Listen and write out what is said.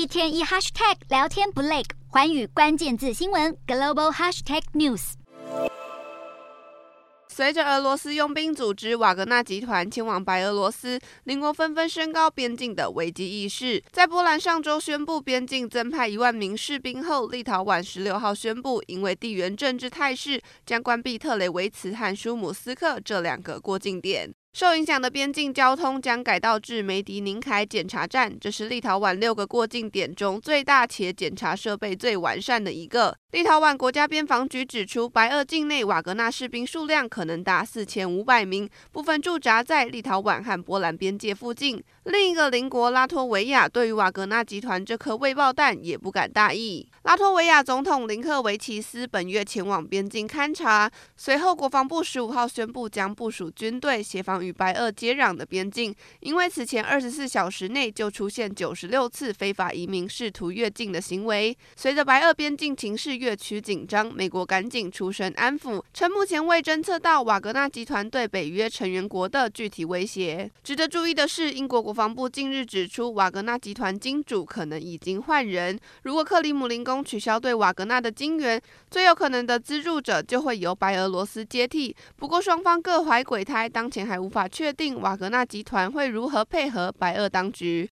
一天一 hashtag 聊天不累，寰宇关键字新闻 global hashtag news。随着俄罗斯佣兵组织瓦格纳集团前往白俄罗斯，邻国纷纷升高边境的危机意识。在波兰上周宣布边境增派一万名士兵后，立陶宛十六号宣布，因为地缘政治态势，将关闭特雷维茨和舒姆斯克这两个过境点。受影响的边境交通将改道至梅迪宁凯检查站，这是立陶宛六个过境点中最大且检查设备最完善的一个。立陶宛国家边防局指出，白俄境内瓦格纳士兵数量可能达四千五百名，部分驻扎在立陶宛和波兰边界附近。另一个邻国拉脱维亚对于瓦格纳集团这颗未爆弹也不敢大意。拉脱维亚总统林克维奇斯本月前往边境勘察，随后国防部十五号宣布将部署军队协防与白俄接壤的边境，因为此前二十四小时内就出现九十六次非法移民试图越境的行为。随着白俄边境情势越趋紧张，美国赶紧出声安抚，称目前未侦测到瓦格纳集团对北约成员国的具体威胁。值得注意的是，英国国防部近日指出，瓦格纳集团金主可能已经换人。如果克里姆林取消对瓦格纳的金援，最有可能的资助者就会由白俄罗斯接替。不过双方各怀鬼胎，当前还无法确定瓦格纳集团会如何配合白俄当局。